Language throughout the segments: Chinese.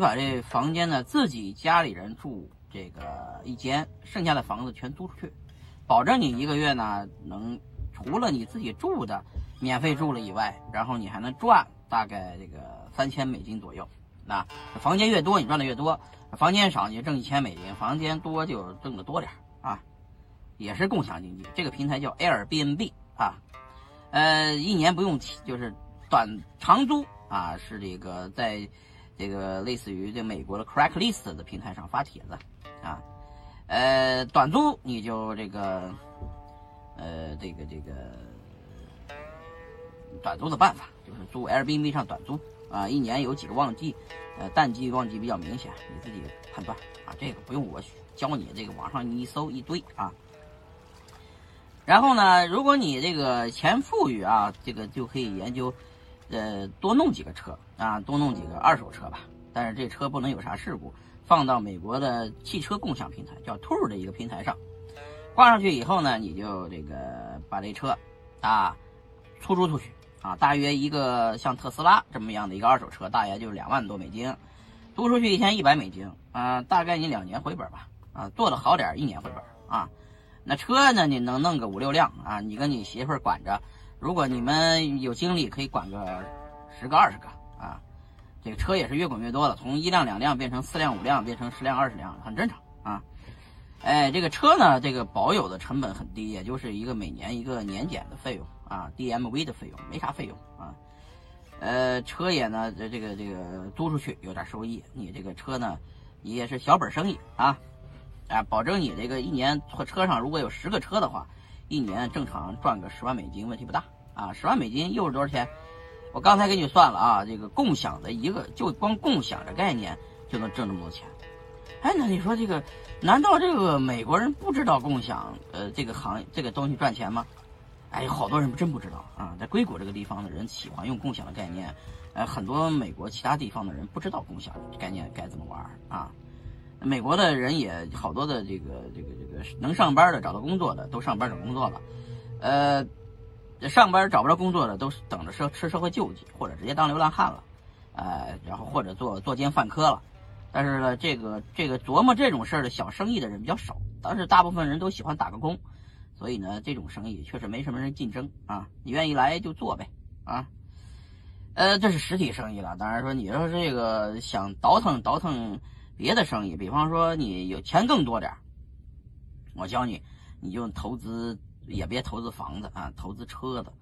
把这房间呢自己家里人住这个一间，剩下的房子全租出去，保证你一个月呢能除了你自己住的免费住了以外，然后你还能赚大概这个三千美金左右。那房间越多，你赚的越多；房间少，你就挣一千美金；房间多就挣的多点啊。也是共享经济，这个平台叫 Airbnb 啊，呃，一年不用提，就是短长租啊，是这个在。这个类似于这美国的 crack list 的平台上发帖子啊，呃，短租你就这个，呃，这个这个短租的办法就是租 Airbnb 上短租啊，一年有几个旺季，呃，淡季旺季比较明显，你自己判断啊，这个不用我教你，这个网上你一搜一堆啊。然后呢，如果你这个钱富裕啊，这个就可以研究。呃，多弄几个车啊，多弄几个二手车吧。但是这车不能有啥事故，放到美国的汽车共享平台，叫 t o r 的一个平台上，挂上去以后呢，你就这个把这车啊出租出去啊，大约一个像特斯拉这么样的一个二手车，大约就两万多美金，租出去一天一百美金啊，大概你两年回本吧啊，做的好点一年回本啊。那车呢，你能弄个五六辆啊，你跟你媳妇管着。如果你们有精力，可以管个十个、二十个啊。这个车也是越滚越多了，从一辆、两辆变成四辆、五辆，变成十辆、二十辆，很正常啊。哎，这个车呢，这个保有的成本很低，也就是一个每年一个年检的费用啊，DMV 的费用，没啥费用啊。呃，车也呢，这这个这个租出去有点收益，你这个车呢，也是小本生意啊，啊，保证你这个一年车上如果有十个车的话。一年正常赚个十万美金，问题不大啊！十万美金又是多少钱？我刚才给你算了啊，这个共享的一个，就光共享的概念就能挣这么多钱。哎，那你说这个，难道这个美国人不知道共享呃这个行这个东西赚钱吗？哎，好多人真不知道啊！在硅谷这个地方的人喜欢用共享的概念，呃，很多美国其他地方的人不知道共享概念该怎么玩啊。美国的人也好多的这个这个能上班的找到工作的都上班找工作了，呃，上班找不着工作的都是等着社吃社会救济或者直接当流浪汉了，呃，然后或者做作奸犯科了。但是呢，这个这个琢磨这种事儿的小生意的人比较少，但是大部分人都喜欢打个工，所以呢，这种生意确实没什么人竞争啊，你愿意来就做呗啊，呃，这是实体生意了。当然说你要是这个想倒腾倒腾。别的生意，比方说你有钱更多点儿我教你，你就投资，也别投资房子啊，投资车子。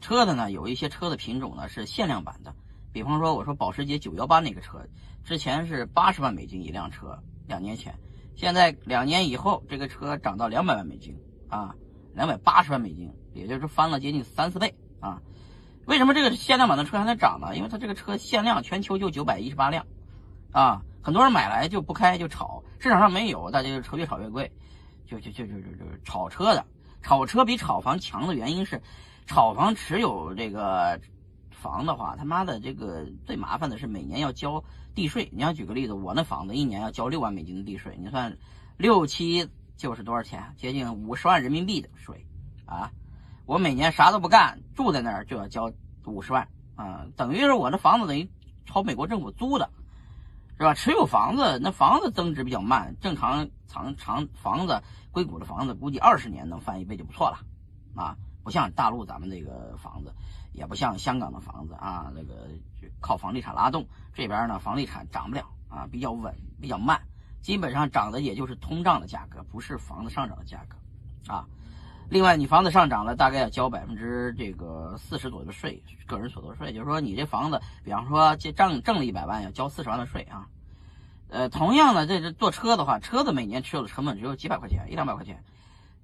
车子呢，有一些车的品种呢是限量版的，比方说我说保时捷九幺八那个车，之前是八十万美金一辆车，两年前，现在两年以后这个车涨到两百万美金啊，两百八十万美金，也就是翻了接近三四倍啊。为什么这个限量版的车还能涨呢？因为它这个车限量，全球就九百一十八辆啊。很多人买来就不开就炒，市场上没有，大家就炒越炒越贵，就就就就就就炒车的，炒车比炒房强的原因是，炒房持有这个房的话，他妈的这个最麻烦的是每年要交地税。你要举个例子，我那房子一年要交六万美金的地税，你算六七就是多少钱？接近五十万人民币的税啊！我每年啥都不干，住在那儿就要交五十万啊，等于是我那房子等于朝美国政府租的。是吧？持有房子，那房子增值比较慢，正常长长房子，硅谷的房子估计二十年能翻一倍就不错了，啊，不像大陆咱们这个房子，也不像香港的房子啊，那个靠房地产拉动，这边呢房地产涨不了啊，比较稳，比较慢，基本上涨的也就是通胀的价格，不是房子上涨的价格，啊。另外，你房子上涨了，大概要交百分之这个四十左右的税，个人所得税。就是说，你这房子，比方说这挣挣了一百万，要交四十万的税啊。呃，同样的，这是坐车的话，车子每年持有的成本只有几百块钱，一两百块钱。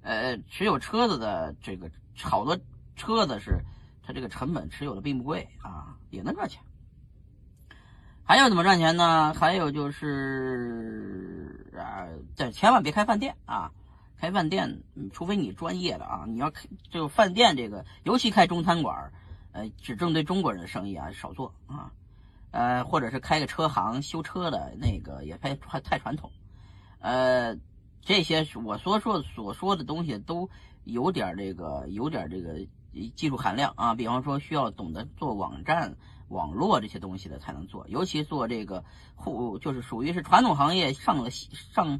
呃，持有车子的这个好多车子是，它这个成本持有的并不贵啊，也能赚钱。还有怎么赚钱呢？还有就是啊，这千万别开饭店啊。开饭店，除非你专业的啊，你要开就饭店这个，尤其开中餐馆，呃，只针对中国人的生意啊，少做啊，呃，或者是开个车行修车的那个也太太传统，呃，这些我所说所说的东西都有点这个有点这个技术含量啊，比方说需要懂得做网站网络这些东西的才能做，尤其做这个互就是属于是传统行业上了上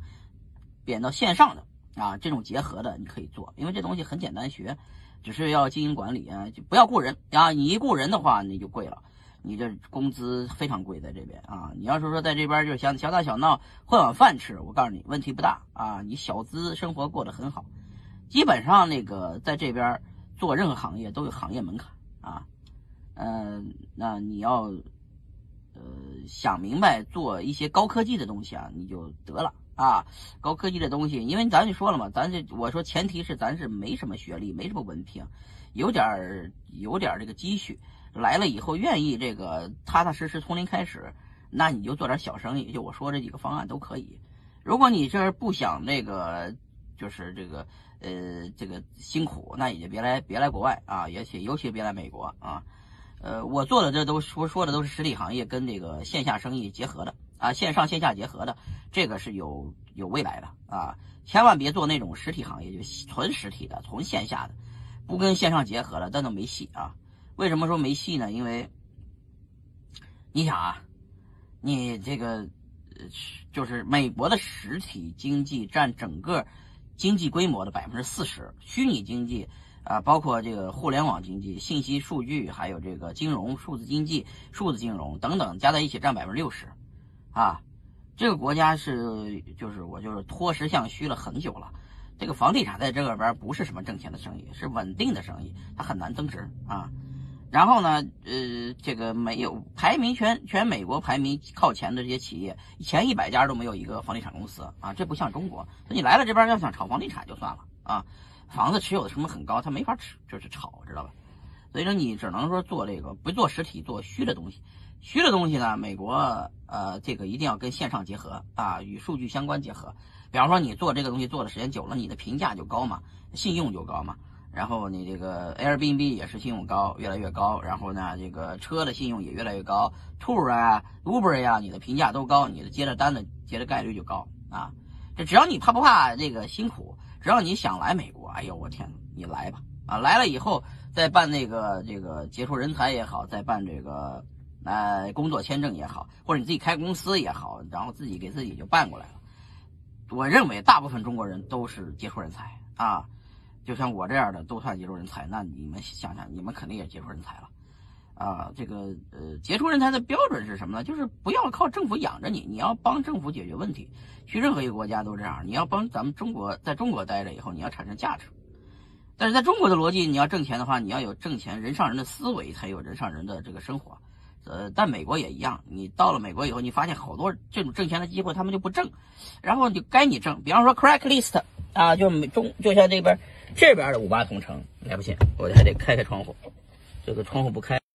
贬到线上的啊，这种结合的你可以做，因为这东西很简单学，只是要经营管理啊，就不要雇人啊，你一雇人的话你就贵了，你这工资非常贵在这边啊，你要是说在这边就想小打小闹混碗饭吃，我告诉你问题不大啊，你小资生活过得很好，基本上那个在这边做任何行业都有行业门槛啊。嗯，那你要，呃，想明白做一些高科技的东西啊，你就得了啊。高科技的东西，因为咱就说了嘛，咱这我说前提是咱是没什么学历，没什么文凭，有点儿有点儿这个积蓄，来了以后愿意这个踏踏实实从零开始，那你就做点小生意，就我说这几个方案都可以。如果你这不想这个，就是这个呃这个辛苦，那也就别来别来国外啊，尤其尤其别来美国啊。呃，我做的这都说说的都是实体行业跟这个线下生意结合的啊，线上线下结合的，这个是有有未来的啊，千万别做那种实体行业，就纯实体的、纯线下的，不跟线上结合的，那都没戏啊。为什么说没戏呢？因为你想啊，你这个就是美国的实体经济占整个经济规模的百分之四十，虚拟经济。啊，包括这个互联网经济、信息数据，还有这个金融、数字经济、数字金融等等，加在一起占百分之六十，啊，这个国家是就是我就是脱实向虚了很久了。这个房地产在这个边不是什么挣钱的生意，是稳定的生意，它很难增值啊。然后呢，呃，这个没有排名全全美国排名靠前的这些企业，前一百家都没有一个房地产公司啊，这不像中国，你来了这边要想炒房地产就算了啊。房子持有的成本很高，它没法持，就是炒，知道吧？所以说你只能说做这个，不做实体，做虚的东西。虚的东西呢，美国呃，这个一定要跟线上结合啊，与数据相关结合。比方说你做这个东西做的时间久了，你的评价就高嘛，信用就高嘛。然后你这个 Airbnb 也是信用高，越来越高。然后呢，这个车的信用也越来越高，Tour 啊，Uber 呀，你的评价都高，你的接的单的接的概率就高啊。这只要你怕不怕这个辛苦？只要你想来美国，哎呦我天，你来吧啊！来了以后再办那个这个杰出人才也好，再办这个呃工作签证也好，或者你自己开公司也好，然后自己给自己就办过来了。我认为大部分中国人都是杰出人才啊，就像我这样的都算杰出人才。那你们想想，你们肯定也杰出人才了啊！这个呃杰出人才的标准是什么呢？就是不要靠政府养着你，你要帮政府解决问题。去任何一个国家都这样，你要帮咱们中国在中国待着以后，你要产生价值。但是在中国的逻辑，你要挣钱的话，你要有挣钱人上人的思维，才有人上人的这个生活。呃，但美国也一样，你到了美国以后，你发现好多这种挣钱的机会他们就不挣，然后就该你挣。比方说 Craigslist 啊，就美中就像这边这边的五八同城，来不行，我还得开开窗户，这个窗户不开。